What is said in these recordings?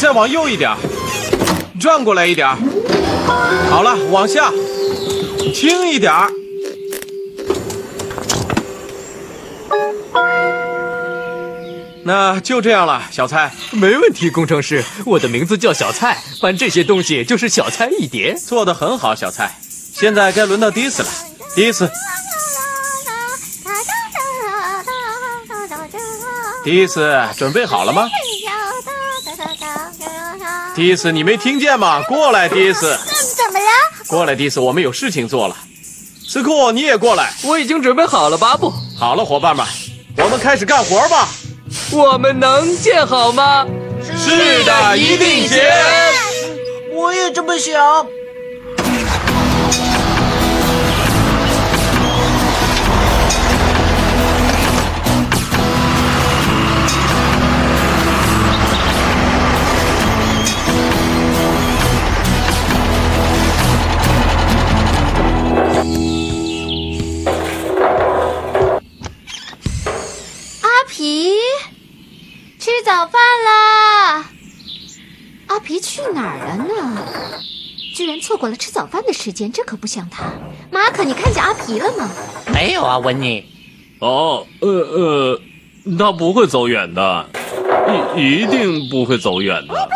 再往右一点儿，转过来一点儿。好了，往下，轻一点儿。那就这样了，小蔡，没问题，工程师，我的名字叫小蔡，搬这些东西就是小菜一碟。做得很好，小蔡。现在该轮到迪斯了，迪斯，迪斯，准备好了吗？迪斯，你没听见吗？过来，迪斯，怎么了？过来，迪斯，我们有事情做了。斯库，你也过来。我已经准备好了，巴布，好了，伙伴们，我们开始干活吧。我们能建好吗？是的，一定行。我也这么想。早饭啦！阿皮去哪儿了呢？居然错过了吃早饭的时间，这可不像他。马可，你看见阿皮了吗？没有啊，温妮。哦，呃呃，他不会走远的，一一定不会走远的。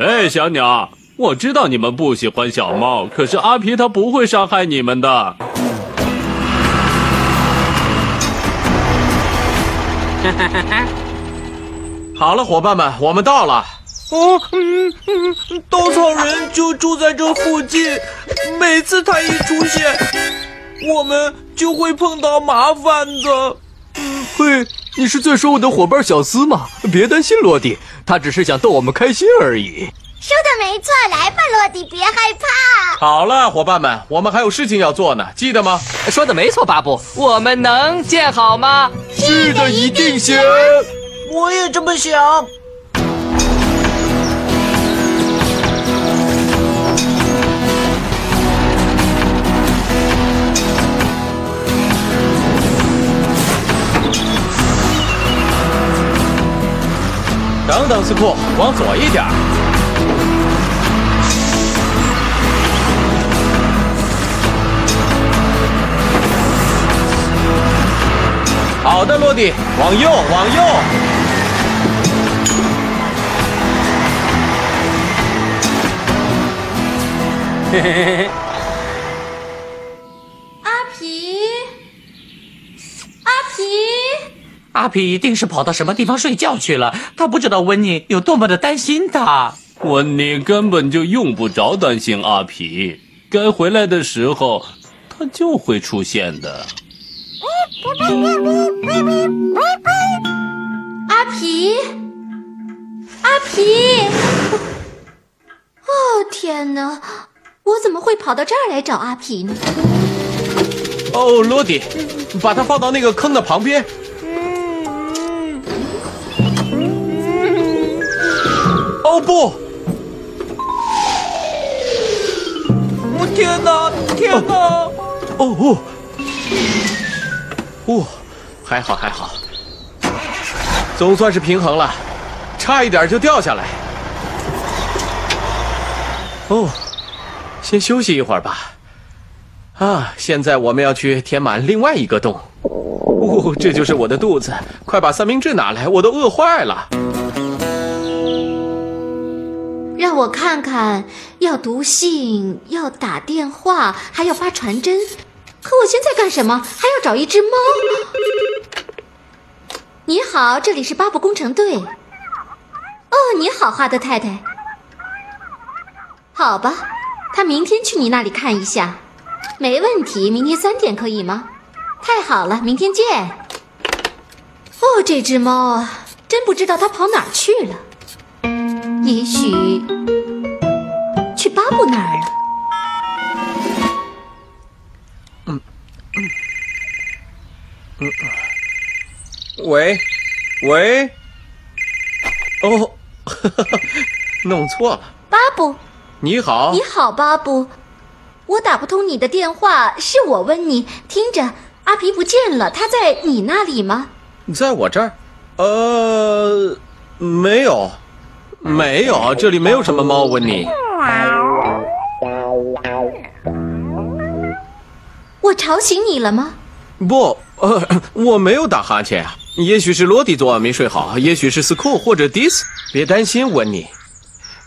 哎，小鸟，我知道你们不喜欢小猫，可是阿皮他不会伤害你们的。好了，伙伴们，我们到了。哦，嗯嗯，稻草人就住在这附近，每次他一出现，我们就会碰到麻烦的。嘿，你是在说我的伙伴小斯吗？别担心，罗迪，他只是想逗我们开心而已。说的没错，来吧，洛迪，别害怕。好了，伙伴们，我们还有事情要做呢，记得吗？说的没错，巴布，我们能建好吗？是的一定行。我也这么想。等等，斯库，往左一点。好的，落地，往右，往右。阿皮，阿皮，阿皮一定是跑到什么地方睡觉去了，他不知道温妮有多么的担心他。温妮根本就用不着担心阿皮，该回来的时候，他就会出现的。阿皮，阿皮！哦天哪，我怎么会跑到这儿来找阿皮呢？哦，罗迪，把它放到那个坑的旁边。哦不，我天哪，天哪！哦哦，哦，还好还好，总算是平衡了，差一点就掉下来。哦，先休息一会儿吧。啊，现在我们要去填满另外一个洞。哦，这就是我的肚子，快把三明治拿来，我都饿坏了。让我看看，要读信，要打电话，还要发传真。可我现在干什么？还要找一只猫。你好，这里是巴布工程队。哦，你好，哈德太太。好吧，他明天去你那里看一下。没问题，明天三点可以吗？太好了，明天见。哦，这只猫啊，真不知道它跑哪儿去了。也许去巴布那儿了。嗯嗯嗯喂，喂，哦，弄错了。巴布，你好你，好，巴布。我打不通你的电话，是我问你。听着，阿皮不见了，他在你那里吗？在我这儿？呃，没有，没有，这里没有什么猫。温妮，我吵醒你了吗？不，呃，我没有打哈欠啊。也许是罗迪昨晚没睡好，也许是斯库或者迪斯。别担心，温妮，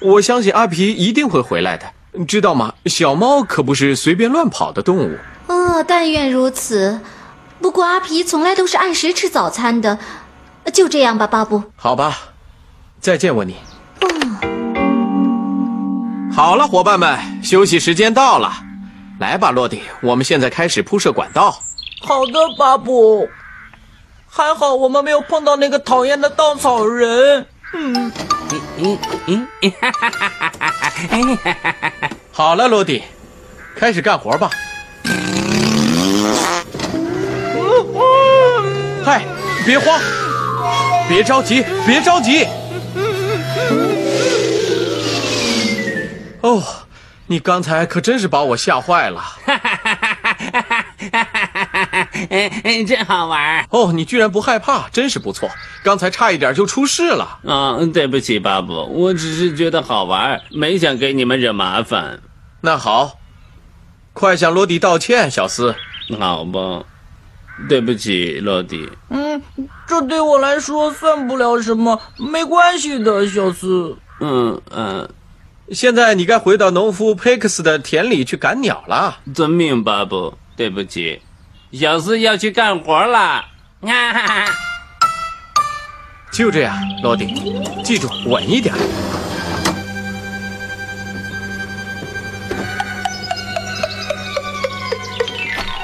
我相信阿皮一定会回来的。知道吗？小猫可不是随便乱跑的动物。哦，但愿如此。不过阿皮从来都是按时吃早餐的。就这样吧，巴布。好吧，再见，温妮。嗯，好了，伙伴们，休息时间到了。来吧，洛迪，我们现在开始铺设管道。好的，巴布。还好我们没有碰到那个讨厌的稻草人。嗯，嗯嗯，哈好了，罗迪，开始干活吧。嗨，别慌，别着急，别着急。哦，你刚才可真是把我吓坏了。真好玩哦，你居然不害怕，真是不错。刚才差一点就出事了。啊！对不起，巴布，我只是觉得好玩，没想给你们惹麻烦。那好，快向罗迪道歉，小斯。好吧，对不起，罗迪。嗯，这对我来说算不了什么，没关系的，小斯。嗯嗯，现在你该回到农夫佩克斯的田里去赶鸟了。遵命，巴布。对不起，小四要去干活了。哈哈哈。就这样，罗迪，记住稳一点。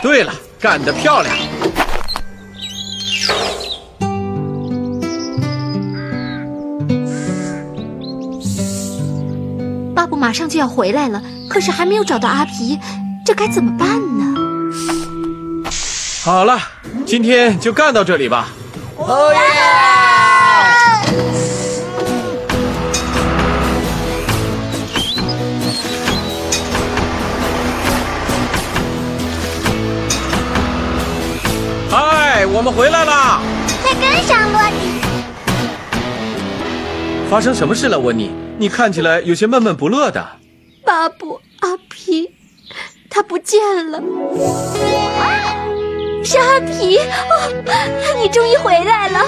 对了，干得漂亮！巴布马上就要回来了，可是还没有找到阿皮，这该怎么办呢？好了，今天就干到这里吧。哦耶！嗨，我们回来啦！快跟上洛迪！发生什么事了，温妮？你看起来有些闷闷不乐的。巴布，阿皮，他不见了。是阿皮哦，你终于回来了。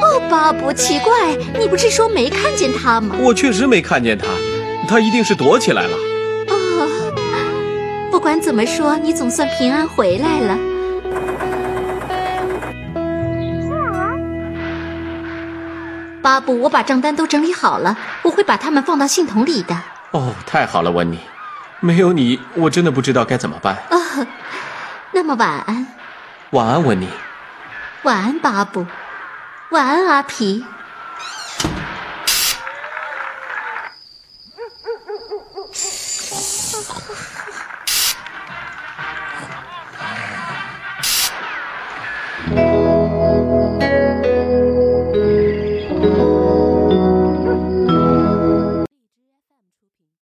哦，巴布，奇怪，你不是说没看见他吗？我确实没看见他，他一定是躲起来了。哦，不管怎么说，你总算平安回来了。巴布，我把账单都整理好了，我会把它们放到信筒里的。哦，太好了，温妮，没有你，我真的不知道该怎么办。啊、那么晚安，晚安，温妮。晚安，巴布，晚安，阿皮。